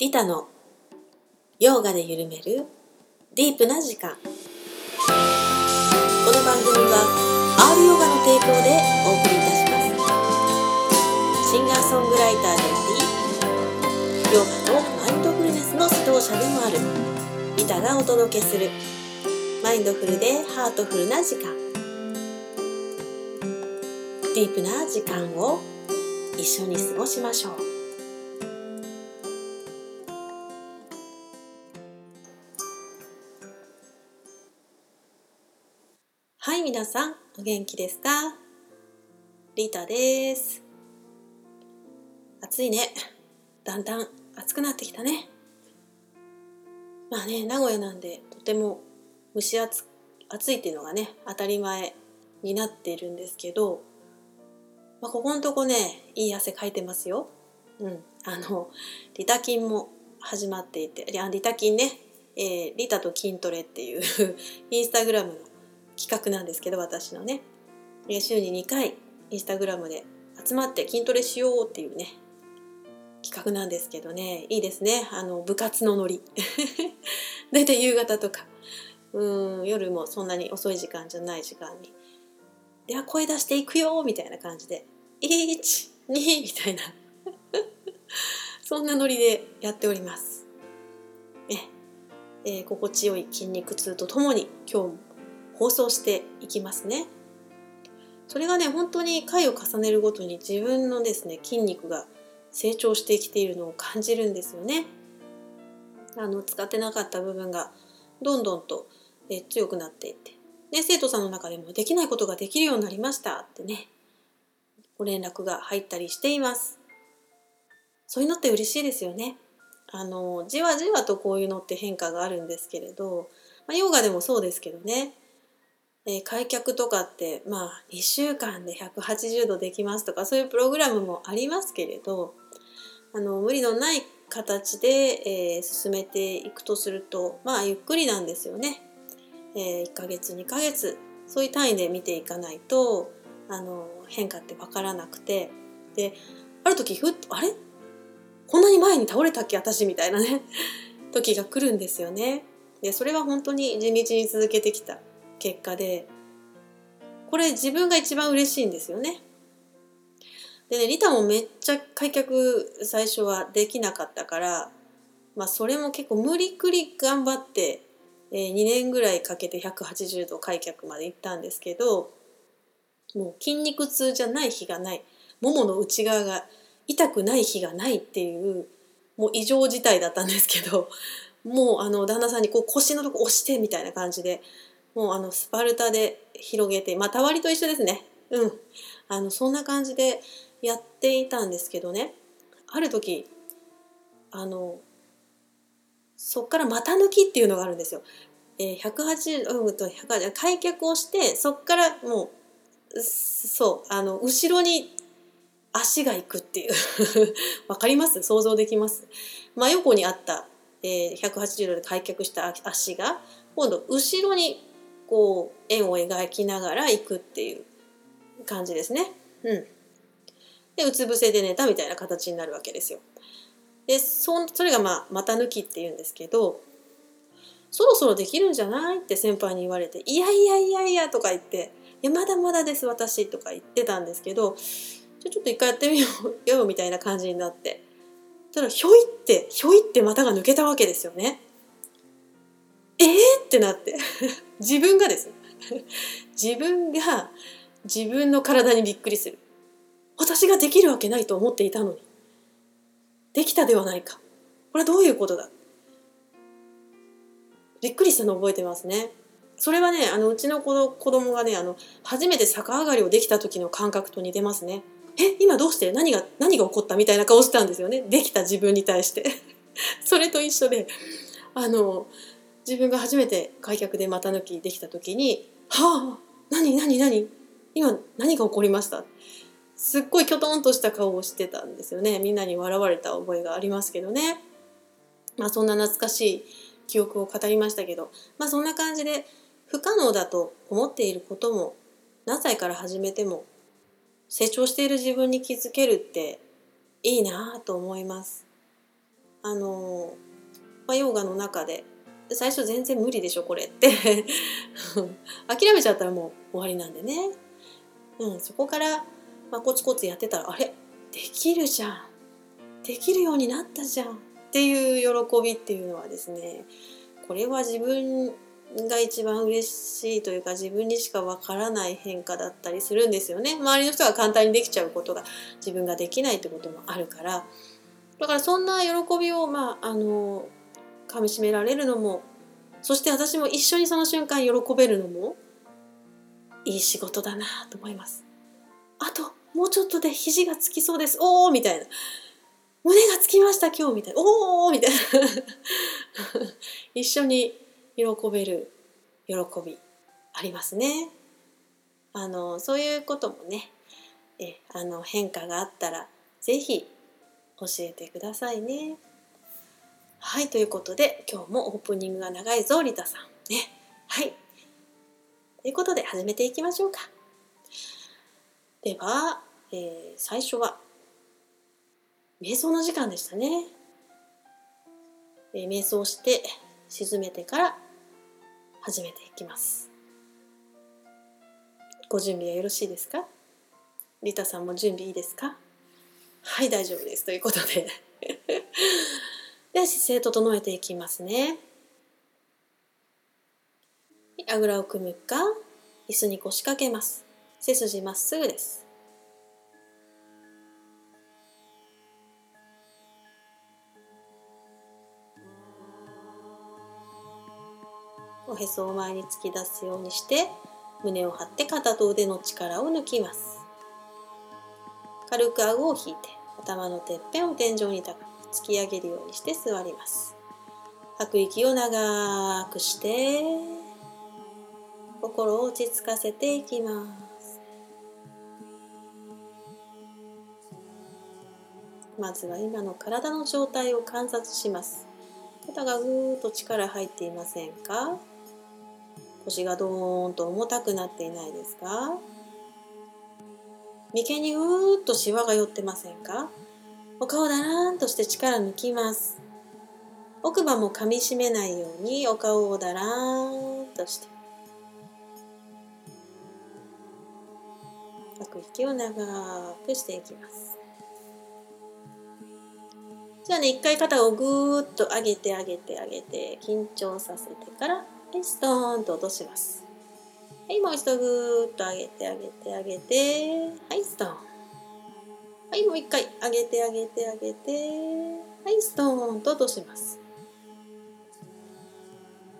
リタのヨーガで緩めるディープな時間。この番組は R ヨガの提供でお送りいたします。シンガーソングライターでありヨガとマインドフルネスの指導者でもあるリタがお届けするマインドフルでハートフルな時間。ディープな時間を一緒に過ごしましょう。皆さんお元気ですか？リタです。暑いね。だんだん暑くなってきたね。まあね名古屋なんでとても蒸し暑暑いっていうのがね当たり前になっているんですけどまあ、ここのとこねいい汗かいてますよ。うん、あのリタ筋も始まっていてリタ筋ね、えー、リタと筋トレっていう インスタグラムの企画なんですけど私のね、週に2回インスタグラムで集まって筋トレしようっていうね企画なんですけどね。いいですね。あの部活のノリ。大体夕方とか。うん夜もそんなに遅い時間じゃない時間に。では声出していくよみたいな感じで。12みたいな。そんなノリでやっております。え、えー、心地よい筋肉痛とともに今日も放送していきますねそれがね本当に回を重ねるごとに自分のですね筋肉が成長してきているのを感じるんですよねあの使ってなかった部分がどんどんとえ強くなっていってね、生徒さんの中でもできないことができるようになりましたってね、ご連絡が入ったりしています。そういうのって嬉しいですよね。あの、じわじわとこういうのって変化があるんですけれど、まあ、ヨガでもそうですけどね、えー、開脚とかって、まあ、2週間で180度できますとか、そういうプログラムもありますけれど、あの、無理のない形で、えー、進めていくとすると、まあ、ゆっくりなんですよね。えー、1ヶ月2ヶ月そういう単位で見ていかないとあの変化って分からなくてである時ふっとあれ？こんなに前に倒れたっけ私みたいなね時が来るんですよね。でそれは本当に地道に続けてきた結果でこれ自分が一番嬉しいんですよね。でねリタもめっちゃ開脚最初はできなかったからまあそれも結構無理くり頑張ってえー、2年ぐらいかけて180度開脚まで行ったんですけどもう筋肉痛じゃない日がないももの内側が痛くない日がないっていうもう異常事態だったんですけどもうあの旦那さんにこう腰のとこ押してみたいな感じでもうあのスパルタで広げてまた割りと一緒ですね。うん。あのそんな感じでやっていたんですけどね。ある時あのそっから股抜きっていうのがあるんですよ。えー、180、うんと180開脚をしてそっからもうそうあの後ろに足が行くっていう。わかります？想像できます？真横にあった、えー、180度で開脚した足が今度後ろにこう円を描きながら行くっていう感じですね。うん。でうつ伏せで寝たみたいな形になるわけですよ。でそそれがまあ股抜きっていうんですけどそろそろできるんじゃないって先輩に言われて「いやいやいやいや」とか言って「いやまだまだです私」とか言ってたんですけどじゃちょっと一回やってみようよみたいな感じになってただひょいってひょいって股が抜けたわけですよね。えー？ってなって 自分がです自分が自分の体にびっくりする私ができるわけないと思っていたのにできたではないか。これはどういうことだ？びっくりしたの覚えてますね。それはね、あのうちの子の子供がね、あの初めて逆上がりをできた時の感覚と似てますね。え、今どうして？何が何が起こった？みたいな顔したんですよね。できた自分に対して。それと一緒で、あの自分が初めて開脚で股抜きできた時に、はあ、何何何？今何が起こりました？すっごいきょとんとした顔をしてたんですよね。みんなに笑われた覚えがありますけどね。まあそんな懐かしい記憶を語りましたけどまあそんな感じで不可能だと思っていることも何歳から始めても成長している自分に気づけるっていいなと思います。あの、まあ、ヨガの中で最初全然無理でしょこれって。諦めちゃったらもう終わりなんでね、うん、そこから、まあ、コツコツやってたらあれ？できるじゃん。できるようになったじゃん。っていう喜びっていうのはですねこれは自分が一番嬉しいというか自分にしかわからない変化だったりするんですよね。周りの人が簡単にできちゃうことが自分ができないってこともあるから。だからそんな喜びをまああのかみしめられるのもそして私も一緒にその瞬間喜べるのもいい仕事だなと思います。あともうちょっとで肘がつきそうです。おおみたいな。胸がつきました今日みたいな。おおみたいな。一緒に喜べる喜びありますね。あのそういうこともね。えあの変化があったら是非教えてくださいね。はい、ということで今日もオープニングが長いぞ、リタさん。ね。はい。ということで始めていきましょうか。では、えー、最初は瞑想の時間でしたね。えー、瞑想して沈めてから始めていきます。ご準備はよろしいですか？リタさんも準備いいですか？はい大丈夫ですということでで姿勢整えていきますね。あぐらを組むか椅子に腰掛けます。背筋まっすぐです。おへそを前に突き出すようにして胸を張って肩と腕の力を抜きます。軽く顎を引いて頭のてっぺんを天井に高く。突き上げるようにして座ります。吐く息を長くして心を落ち着かせていきます。まずは今の体の状態を観察します。肩がぐーっと力入っていませんか？腰がドーンと重たくなっていないですか？眉間にぐーっとシワが寄ってませんか？お顔だらんとして力抜きます。奥歯も噛みしめないようにお顔をだらーんとして。吐く息を長くしていきます。じゃあね、一回肩をぐーっと上げて上げて上げて緊張させてから、ストーンと落とします。はい、もう一度ぐーっと上げて上げて上げて、はい、ストーン。はい、もう一回上げて上げて上げて、はい、ストーンと落とします。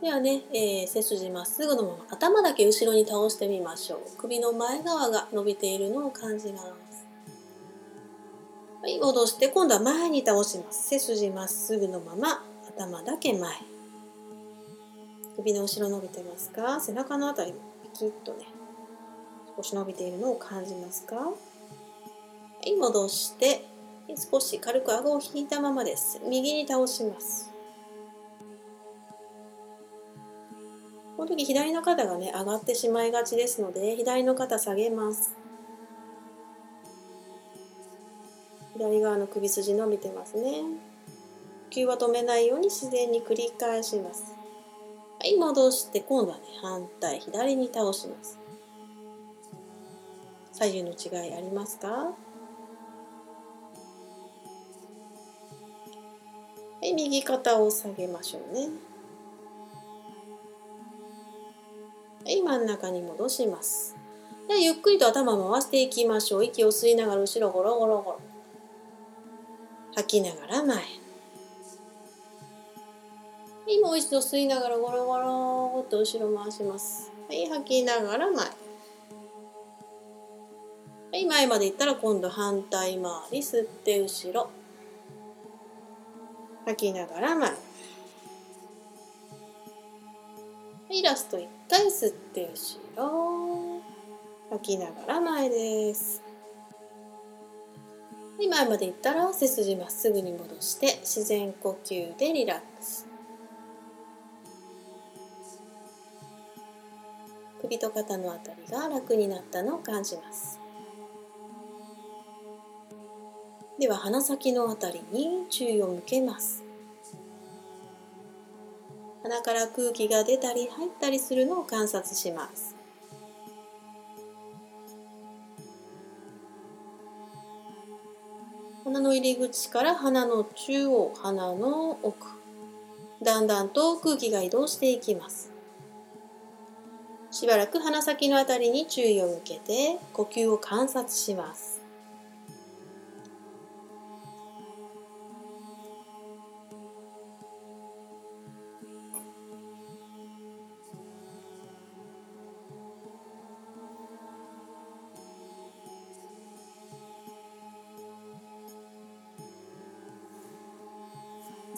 ではね、えー、背筋まっすぐのまま頭だけ後ろに倒してみましょう。首の前側が伸びているのを感じます。はい、戻して今度は前に倒します。背筋まっすぐのまま頭だけ前。首の後ろ伸びてますか？背中のあたりもピキッとね少し伸びているのを感じますか？はい戻して少し軽く顎を引いたままです。右に倒します。この時左の肩がね上がってしまいがちですので左の肩下げます。左側の首筋伸びてますね。呼吸は止めないように自然に繰り返します。はい、戻して今度はね、反対、左に倒します。左右の違いありますか？はい、右肩を下げましょうね。はい、真ん中に戻します。でゆっくりと頭回していきましょう。息を吸いながら後ろゴロゴロゴロ。吐きながら前。はい、もう一度吸いながらゴロゴロっと後ろ回します。はい、吐きながら前。はい、前まで行ったら今度反対回り吸って後ろ。吐きながら前。はい、ラスト1回吸って後ろ。吐きながら前です。はい、前まで行ったら背筋まっすぐに戻して自然呼吸でリラックス。首と肩のあたりが楽になったのを感じますでは鼻先のあたりに注意を向けます。鼻から空気が出たり入ったりするのを観察します。鼻の入り口から鼻の中央鼻の奥だんだんと空気が移動していきます。しばらく鼻先のあたりに注意を向けて呼吸を観察します。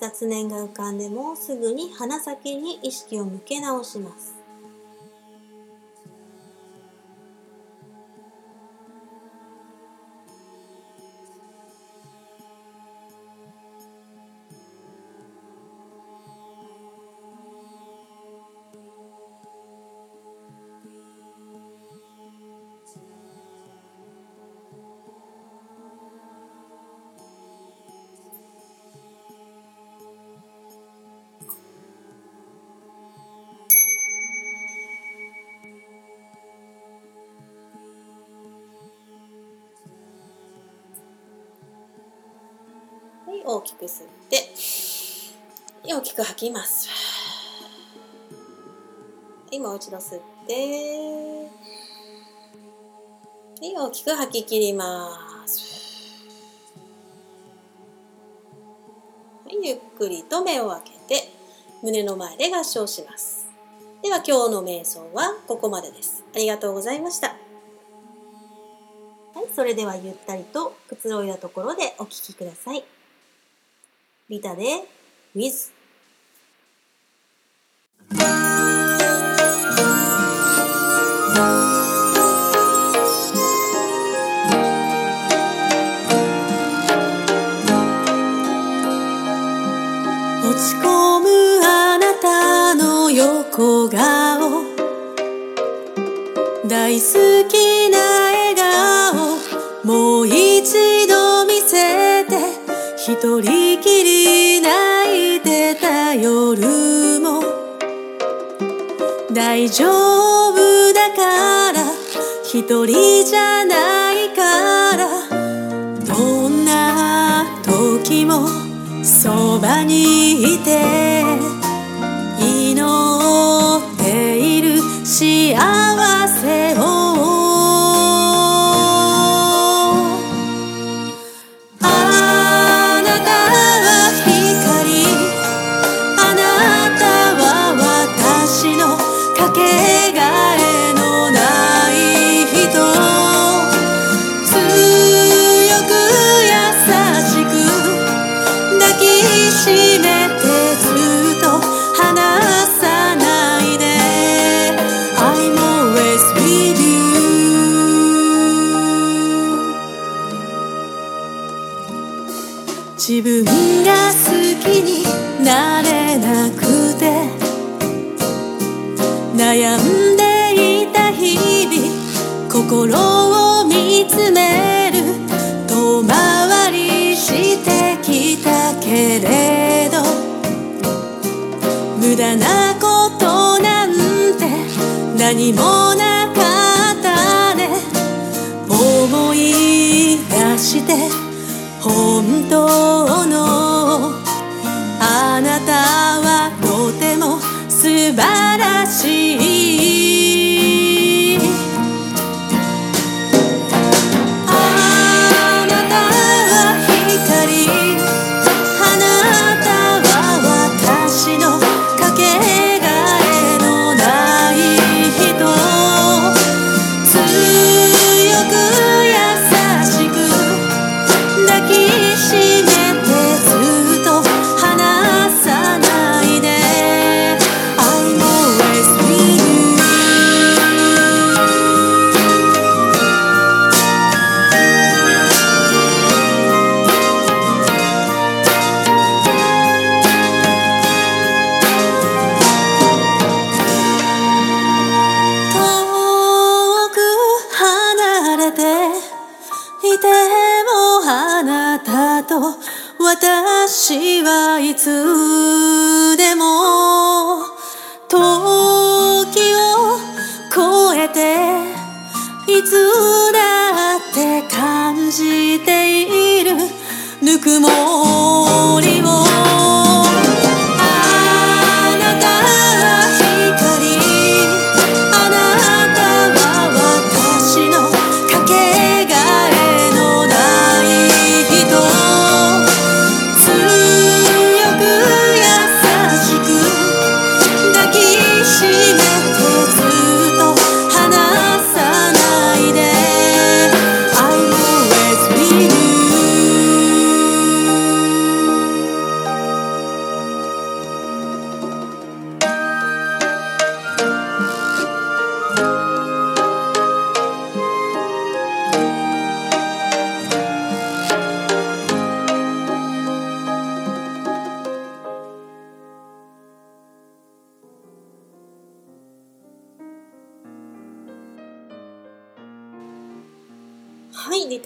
雑念が浮かんでもすぐに鼻先に意識を向け直します。大きく吸って大きく吐きます。はいもう一度吸って。はい大きく吐き切ります。はいゆっくりと目を開けて胸の前で合掌します。では今日の瞑想はここまでです。ありがとうございました。はいそれではゆったりとくつろいだところでお聴きください。リタで With 落ち込むあなたの横顔。大好き。一人きり泣いてた夜も。大丈夫だから一人じゃないから。どんな時もそばにいて。自分が好きになれなくて悩んでいた日々心を見つめる遠回りしてきたけれど無駄なことなんて何もなかったね。思い出して本当のあなたはとても素晴らしい。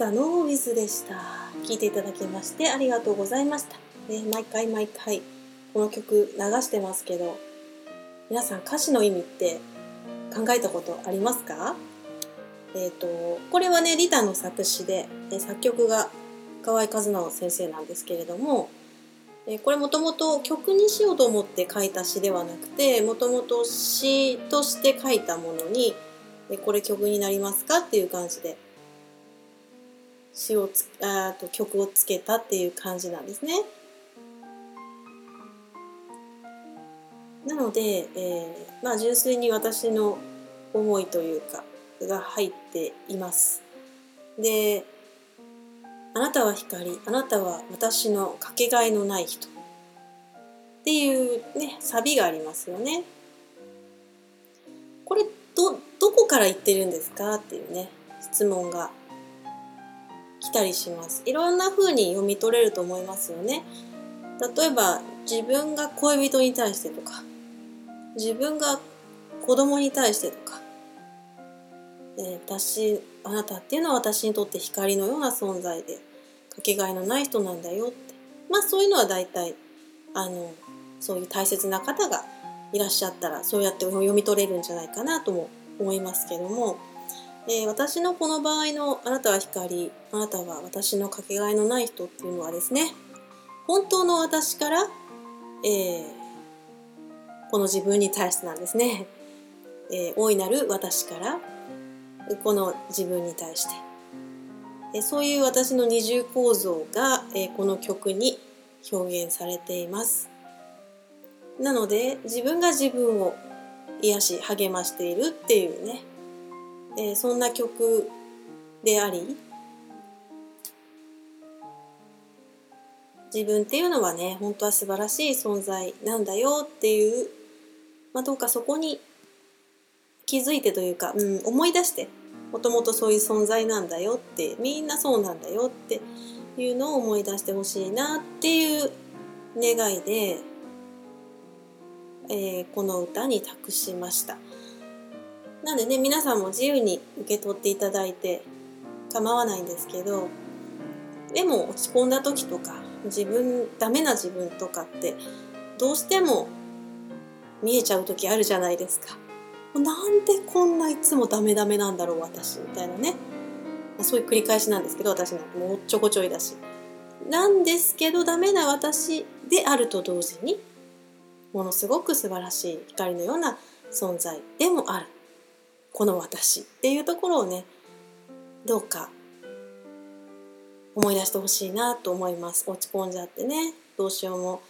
はいリタのウィズでした。聞いていただきましてありがとうございました、ね、毎回毎回この曲流してますけど皆さん歌詞の意味って考えたことありますか？えっ、ー、とこれはねリタの作詞で作曲が河合和直先生なんですけれどもこれもともと曲にしようと思って書いた詩ではなくてもともと詩として書いたものにこれ曲になりますか？っていう感じで詩をつあと曲をつけたっていう感じなんですね。なので、えー、まあ純粋に私の思いというかが入っています。であなたは光あなたは私のかけがえのない人っていうねサビがありますよねこれどどこから言ってるんですか？っていうね質問が来たりします。いろんな風に読み取れると思いますよね。例えば自分が恋人に対してとか自分が子供に対してとか、えー、私あなたっていうのは私にとって光のような存在でかけがえのない人なんだよって。まあそういうのは大体あのそういう大切な方がいらっしゃったらそうやって読み取れるんじゃないかなとも思いますけども、えー、私のこの場合の「あなたは光あなたは私のかけがえのない人」っていうのはですね本当の私から、えー、この自分に対してなんですね、えー、大いなる私からこの自分に対してそういう私の二重構造がえこの曲に表現されています。なので自分が自分を癒し励ましているっていうね、えそんな曲であり自分っていうのはね本当は素晴らしい存在なんだよっていう、まあ、どうかそこに気づいてというか、うん、思い出してもともとそういう存在なんだよってみんなそうなんだよっていうのを思い出してほしいなっていう願いで、えー、この歌に託しました。なんでね皆さんも自由に受け取っていただいて構わないんですけどでも落ち込んだ時とか自分ダメな自分とかってどうしても見えちゃう時あるじゃないですか。なんでこんないつもダメダメなんだろう私みたいなね、まあ、そういう繰り返しなんですけど私なんてもうおっちょこちょいだし。なんですけどダメな私であると同時にものすごく素晴らしい光のような存在でもある。この私っていうところをねどうか思い出してほしいなと思います。落ち込んじゃってねどうしようも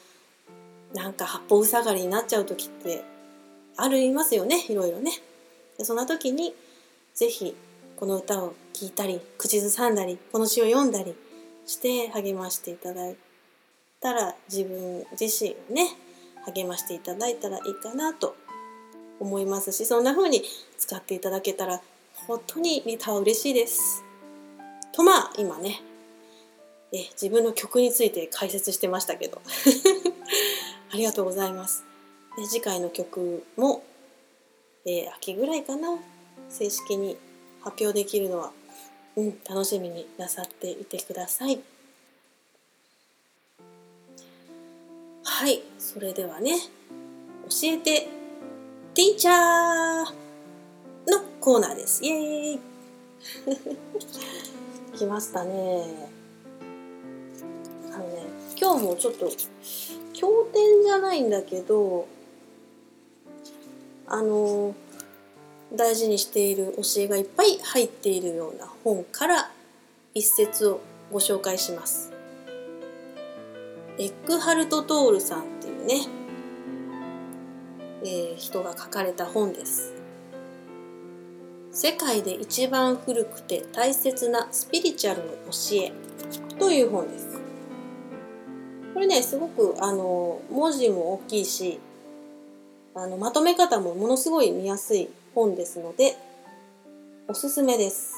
なんか八方塞がりになっちゃう時ってありますよねいろいろね。でそんな時に是非この歌を聴いたり口ずさんだりこの詩を読んだりして励ましていただいたら自分自身をね励ましていただいたらいいかなと思いますしそんな風に使っていただけたら本当にリタは嬉しいです。とまあ今ねえ自分の曲について解説してましたけど ありがとうございます。で次回の曲も、えー、秋ぐらいかな正式に発表できるのは、うん、楽しみになさっていてください。はいそれではね教えてティーチャーのコーナーです。イエーイ。来ましたね。あのね今日もちょっと経典じゃないんだけどあの大事にしている教えがいっぱい入っているような本から一節をご紹介します。エックハルト・トールさんっていうね、えー、人が書かれた本です。世界で一番古くて大切なスピリチュアルの教えという本です。これね、すごくあの文字も大きいし、あのまとめ方もものすごい見やすい本ですのでおすすめです。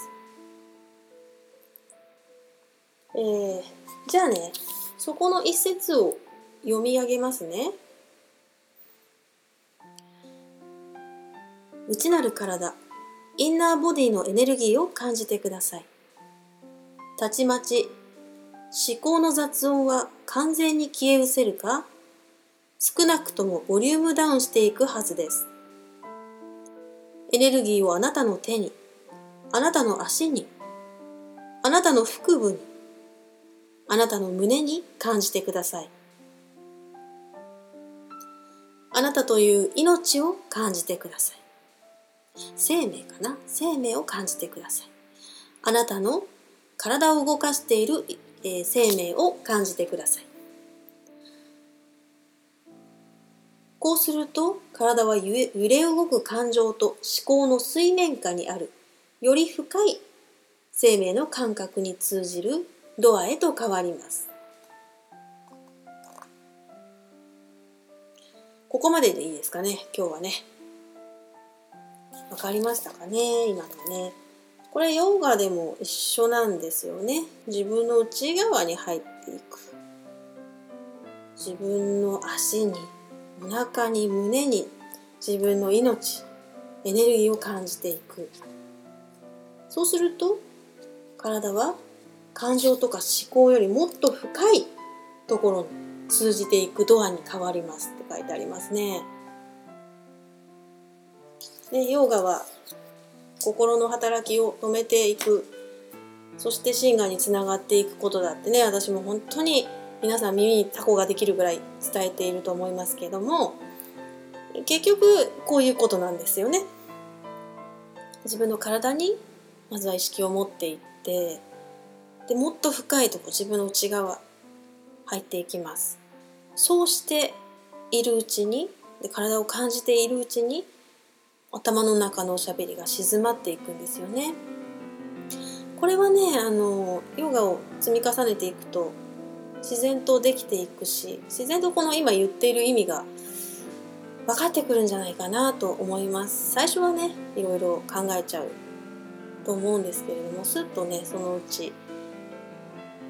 えー、じゃあねそこの一節を読み上げますね。内なる体インナーボディのエネルギーを感じてください。たちまち思考の雑音は完全に消え失せるか少なくともボリュームダウンしていくはずです。エネルギーをあなたの手に、あなたの足に、あなたの腹部に、あなたの胸に感じてください。あなたという命を感じてください。生命かな？生命を感じてください。あなたの体を動かしている、えー、生命を感じてください。こうすると体は揺れ動く感情と思考の水面下にあるより深い生命の感覚に通じるドアへと変わります。ここまででいいですかね、今日はね。わかりましたかね、今のね。これヨガでも一緒なんですよね。自分の内側に入っていく。自分の足にお腹に胸に自分の命エネルギーを感じていくそうすると体は感情とか思考よりもっと深いところに通じていくドアに変わりますって書いてありますね。でヨガは心の働きを止めていくそして真我につながっていくことだってね私も本当に皆さん耳にタコができるぐらい伝えていると思いますけども結局こういうことなんですよね。自分の体にまずは意識を持っていってでもっと深いとこ自分の内側入っていきます。そうしているうちにで体を感じているうちに頭の中のおしゃべりが静まっていくんですよね。これはねあのヨガを積み重ねていくと自然とできていくし自然とこの今言っている意味が分かってくるんじゃないかなと思います最初はねいろいろ考えちゃうと思うんですけれどもすっとねそのうち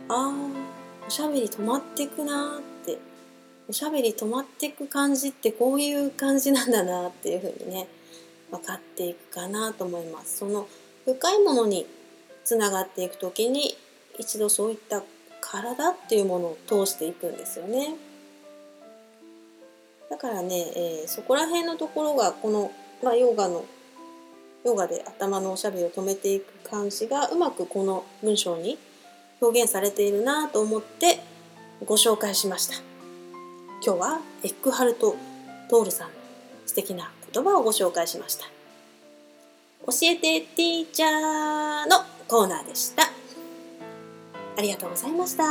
あーおしゃべり止まってくなっておしゃべり止まっていく感じってこういう感じなんだなっていうふうにね分かっていくかなと思いますその深いものにつながっていく時に一度そういった体っていうものを通していくんですよね。だからね、えー、そこら辺のところがこの、まあ、ヨガのヨガで頭のおしゃべりを止めていく感じがうまくこの文章に表現されているなと思ってご紹介しました。今日はエックハルト・トールさんの素敵な言葉をご紹介しました。教えてティーチャーのコーナーでした。ありがとうございました。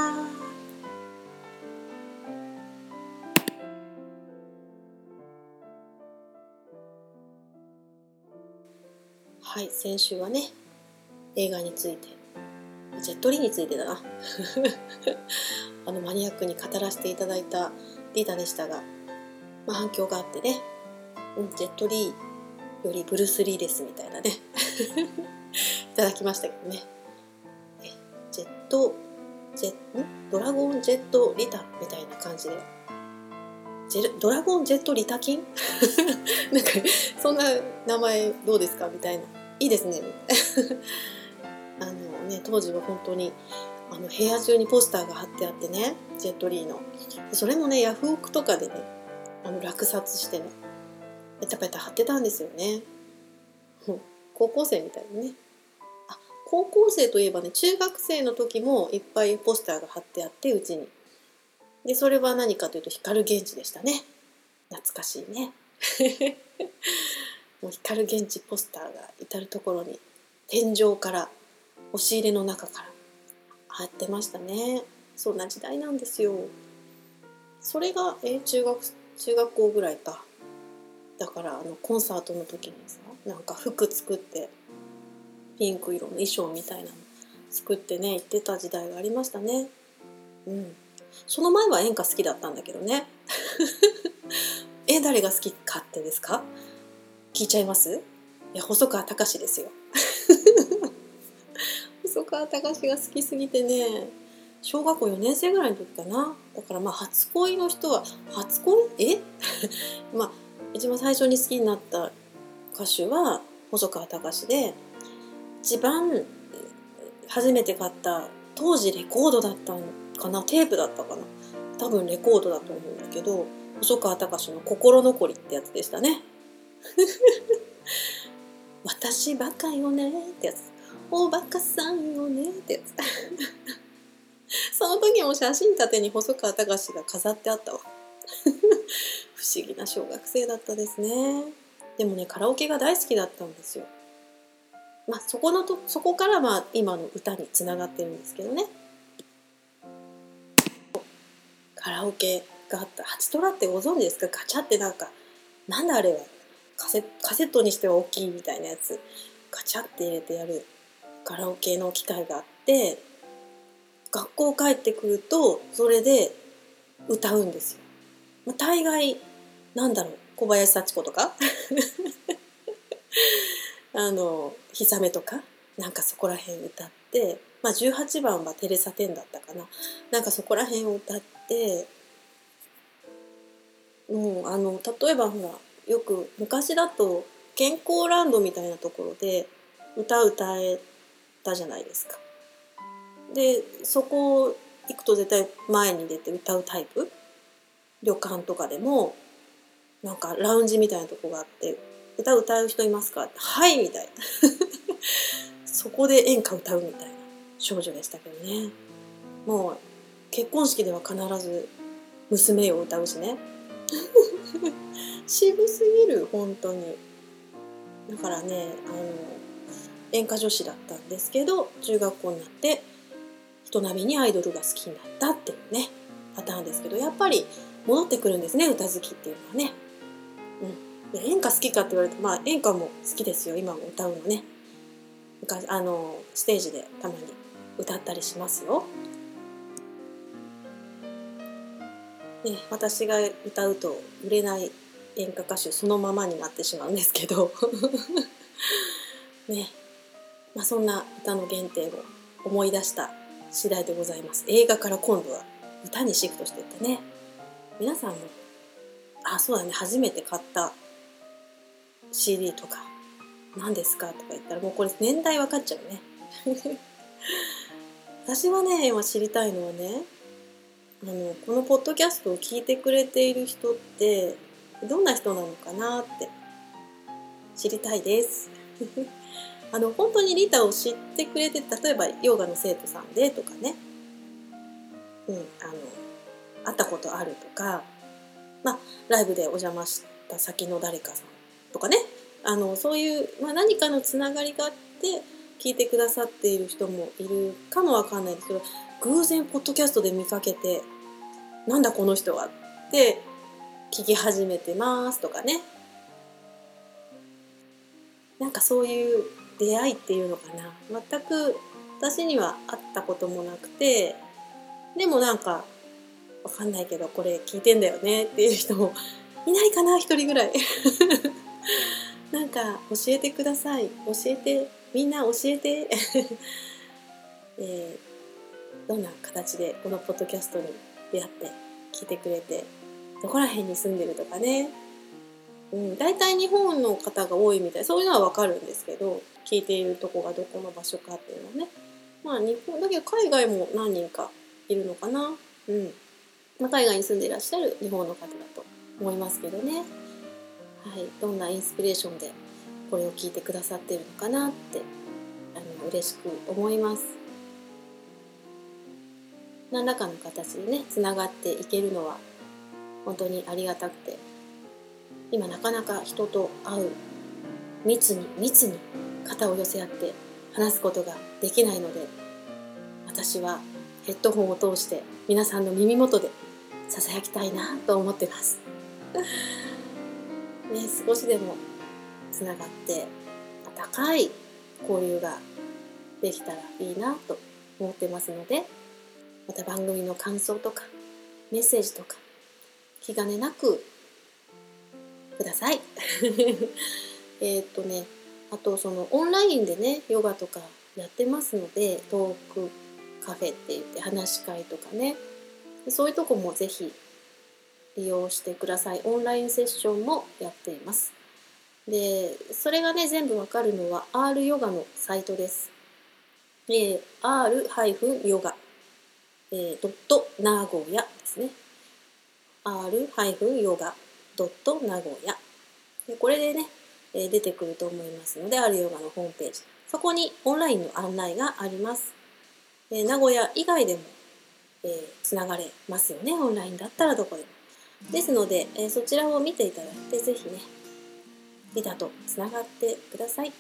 はい、先週はね、映画について、ジェットリーについてだな。あのマニアックに語らせていただいたリータでしたが、まあ、反響があってね、ジェットリーよりブルース・リーですみたいなね。いただきましたけどね。ジェットジェドラゴンジェットリタみたいな感じで。ジェドラゴンジェットリタ菌 なんかそんな名前どうですかみたいな。いいですね。あのね当時は本当にあの部屋中にポスターが貼ってあってねジェットリーの。それもねヤフオクとかでねあの落札してね。ペタペタ貼ってたんですよね。高校生みたいにね。あ高校生といえばね中学生の時もいっぱいポスターが貼ってあってうちに。でそれは何かというと光源氏でしたね。懐かしいね。もう光源氏ポスターが至る所に天井から押し入れの中から貼ってましたね。そんな時代なんですよ。それがえ中学中学校ぐらいか。だからあのコンサートの時にさなんか服作ってピンク色の衣装みたいなの作ってね行ってた時代がありましたね。うん。その前は演歌好きだったんだけどね。え、誰が好きかってですか？聞いちゃいます？いや、細川隆ですよ。細川隆が好きすぎてね、小学校4年生ぐらいの時かな。だからまあ初恋の人は、初恋？え？まあ一番最初に好きになった歌手は細川隆で、一番初めて買った当時レコードだったのかなテープだったかな多分レコードだと思うんだけど細川隆の「心残り」ってやつでしたね。私バカよねってやつ。おバカさんよねってやつ。その時も写真立てに細川隆が飾ってあったわ。不思議な小学生だったですね。でもね、カラオケが大好きだったんですよ。まあ、そこのと、そこからまあ今の歌につながってるんですけどね。カラオケがあった。ハチトラってご存知ですか？ガチャってなんか、なんだあれはカセカセットにしては大きいみたいなやつガチャって入れてやるカラオケの機械があって学校帰ってくるとそれで歌うんですよ。まあ、大概なんだろう小林幸子とか？あの「ひさめ」とか？なんかそこら辺歌って、まあ、18番はテレサ・テンだったかな。なんかそこら辺を歌ってもうあの例えばほらよく昔だと健康ランドみたいなところで歌歌えたじゃないですか。でそこ行くと絶対前に出て歌うタイプ？旅館とかでもなんかラウンジみたいなとこがあって歌歌う人いますかってはいみたいな。そこで演歌歌うみたいな少女でしたけどね。もう結婚式では必ず娘を歌うしね。渋すぎる本当に。だからねあの演歌女子だったんですけど中学校になって人並みにアイドルが好きになったっていうねパターンですけどやっぱり戻ってくるんですね歌好きっていうのはね。うん、演歌好きかって言われてまあ演歌も好きですよ。今も歌うのね。昔。あのステージでたまに歌ったりしますよ。ね、私が歌うと売れない演歌歌手そのままになってしまうんですけど。ね。まあ、そんな歌の原点を思い出した次第でございます。映画から今度は歌にシフトしていったね。皆さんもあそうだね。初めて買った CD とか。何ですかとか言ったらもうこれ年代分かっちゃうね。私はね今知りたいのはねあのこのポッドキャストを聞いてくれている人ってどんな人なのかなって知りたいです。あの本当にリタを知ってくれて例えばヨガの生徒さんでとかね、うん、あの会ったことあるとか、まあ、ライブでお邪魔した先の誰かさんとかね。あのそういう、まあ、何かのつながりがあって聞いてくださっている人もいるかもわかんないですけど偶然ポッドキャストで見かけてなんだこの人はって聞き始めてますとかね。なんかそういう出会いっていうのかな。全く私には会ったこともなくてでもなんかわかんないけどこれ聞いてんだよねっていう人もいないかな一人ぐらい。なんか教えてください。教えてみんな教えて、えー、どんな形でこのポッドキャストに出会って聞いてくれてどこら辺に住んでるとかね、うん、大体日本の方が多いみたい。そういうのはわかるんですけど聞いているとこがどこの場所かっていうのはね。まあ日本だけど海外も何人かいるのかな。うん、ま、海外に住んでいらっしゃる日本の方だと思いますけどね。はい。どんなインスピレーションでこれを聞いてくださっているのかなってあの嬉しく思います。何らかの形でねつながっていけるのは本当にありがたくて。今なかなか人と会う密に密に肩を寄せ合って話すことができないので私はヘッドホンを通して皆さんの耳元でささやきたいなと思ってます。ね、少しでもつながって温かい交流ができたらいいなと思ってますのでまた番組の感想とかメッセージとか気兼ねなくください。えっとね、あとそのオンラインでね、ヨガとかやってますので、トークカフェって言って話し会とかね、そういうとこもぜひ利用してください。オンラインセッションもやっています。で、それがね、全部わかるのは R ヨガのサイトです。えー、r- ヨガ、えー、ドット名古屋ですね。r- ヨガドット名古屋。でこれでね、え、出てくると思いますので、あるヨガのホームページ。そこにオンラインの案内があります。え、名古屋以外でも、えー、つながれますよね。オンラインだったらどこでも。ですので、えー、そちらを見ていただいて、ぜひね、リタとつながってください。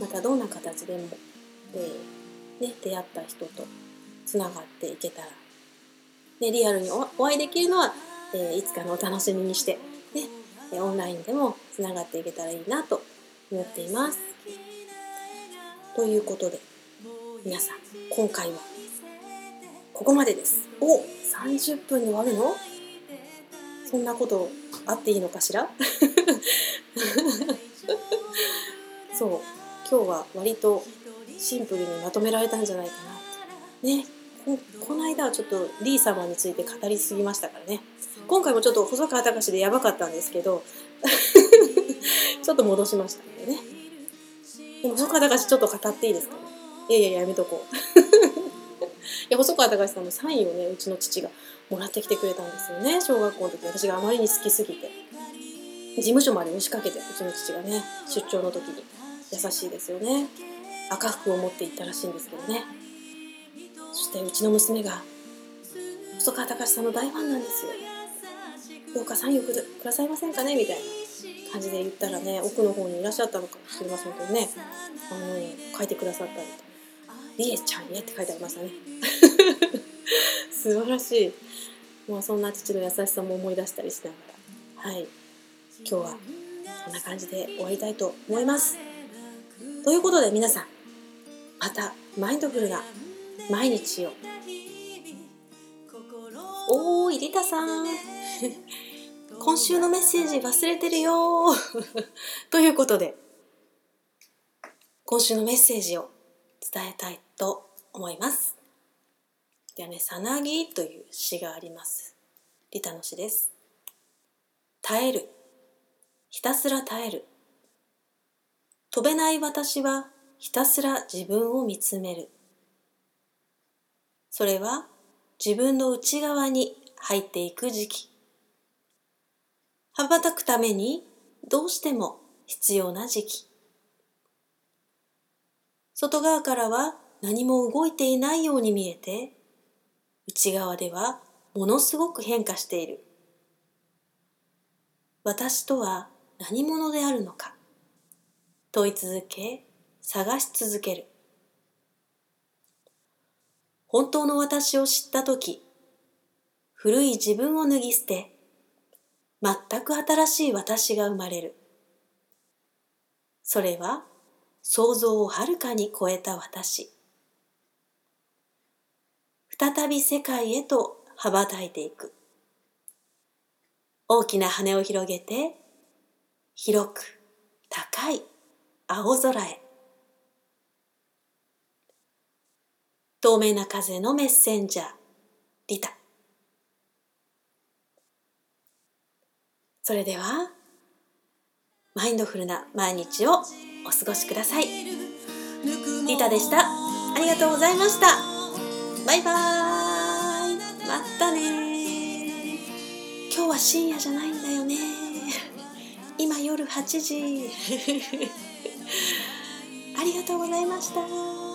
またどんな形でも、えー、ね、出会った人とつながっていけたら、ね、リアルにお会いできるのは、え、いつかのお楽しみにして、ね、オンラインでもつながっていけたらいいなと思っています。ということで、皆さん、今回はここまでです。お30分で終わるの？そんなことあっていいのかしら？そう今日は割とシンプルにまとめられたんじゃないかなねここの間はちょっとリー様について語りすぎましたからね。今回もちょっと細川隆でやばかったんですけど ちょっと戻しましたけどね。でも細川隆ちょっと語っていいですかね？いやいややめとこう。や細川隆さんのサインをねうちの父がもらってきてくれたんですよね。小学校の時。私があまりに好きすぎて。事務所まで押しかけてうちの父がね出張の時に。優しいですよね。赤服を持って行ったらしいんですけどね。そしてうちの娘が細川隆さんの大ファンなんですよ。どうかサインをくださいませんかね？みたいな感じで言ったらね奥の方にいらっしゃったのかもしれませんけどね。あの書いてくださったりと。りえちゃんへって書いてありましたね。素晴らしい。もうそんな父の優しさも思い出したりしながら。はい。今日はこんな感じで終わりたいと思います。ということで皆さんまたマインドフルな毎日を。おーいリタさん。今週のメッセージ忘れてるよ ということで今週のメッセージを伝えたいと思います。ではね、さなぎという詩があります。リタの詩です。耐える。ひたすら耐える。飛べない私はひたすら自分を見つめる。それは自分の内側に入っていく時期。羽ばたくためにどうしても必要な時期。外側からは何も動いていないように見えて、内側ではものすごく変化している。私とは何者であるのか問い続け、探し続ける。本当の私を知ったとき、古い自分を脱ぎ捨て、全く新しい私が生まれる。それは想像をはるかに超えた私。再び世界へと羽ばたいていく。大きな羽を広げて、広く高い青空へ。透明な風のメッセンジャー、リタ。それでは、マインドフルな毎日をお過ごしください。リタでした。ありがとうございました。バイバーイ。またね。今日は深夜じゃないんだよね。今夜8時。ありがとうございました。